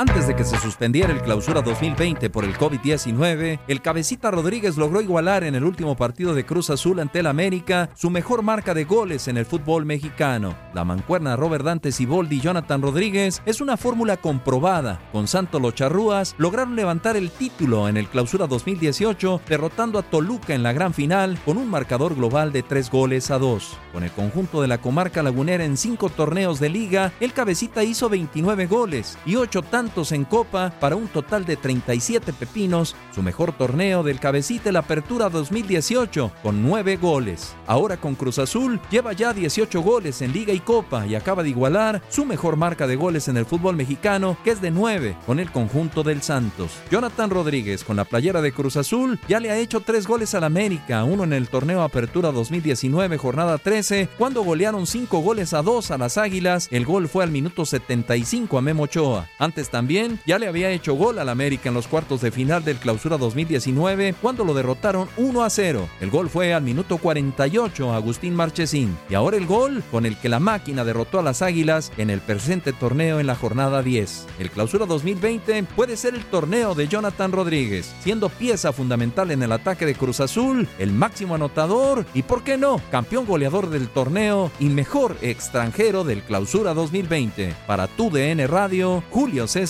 Antes de que se suspendiera el clausura 2020 por el COVID-19, el cabecita Rodríguez logró igualar en el último partido de Cruz Azul ante el América su mejor marca de goles en el fútbol mexicano. La mancuerna Robert Dante Siboldi y Jonathan Rodríguez es una fórmula comprobada. Con Santo Los Charrúas lograron levantar el título en el clausura 2018, derrotando a Toluca en la gran final con un marcador global de 3 goles a 2. Con el conjunto de la comarca lagunera en 5 torneos de liga, el cabecita hizo 29 goles y 8 tantos en Copa para un total de 37 pepinos, su mejor torneo del cabecita la Apertura 2018 con 9 goles. Ahora con Cruz Azul lleva ya 18 goles en Liga y Copa y acaba de igualar su mejor marca de goles en el fútbol mexicano que es de 9 con el conjunto del Santos. Jonathan Rodríguez con la playera de Cruz Azul ya le ha hecho 3 goles al América, uno en el torneo Apertura 2019 jornada 13 cuando golearon 5 goles a 2 a las Águilas, el gol fue al minuto 75 a Memo Ochoa. Antes también ya le había hecho gol al América en los cuartos de final del Clausura 2019 cuando lo derrotaron 1 a 0. El gol fue al minuto 48 a Agustín Marchesín y ahora el gol con el que la máquina derrotó a las Águilas en el presente torneo en la jornada 10. El Clausura 2020 puede ser el torneo de Jonathan Rodríguez, siendo pieza fundamental en el ataque de Cruz Azul, el máximo anotador y, por qué no, campeón goleador del torneo y mejor extranjero del Clausura 2020. Para tu DN Radio, Julio César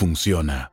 funciona.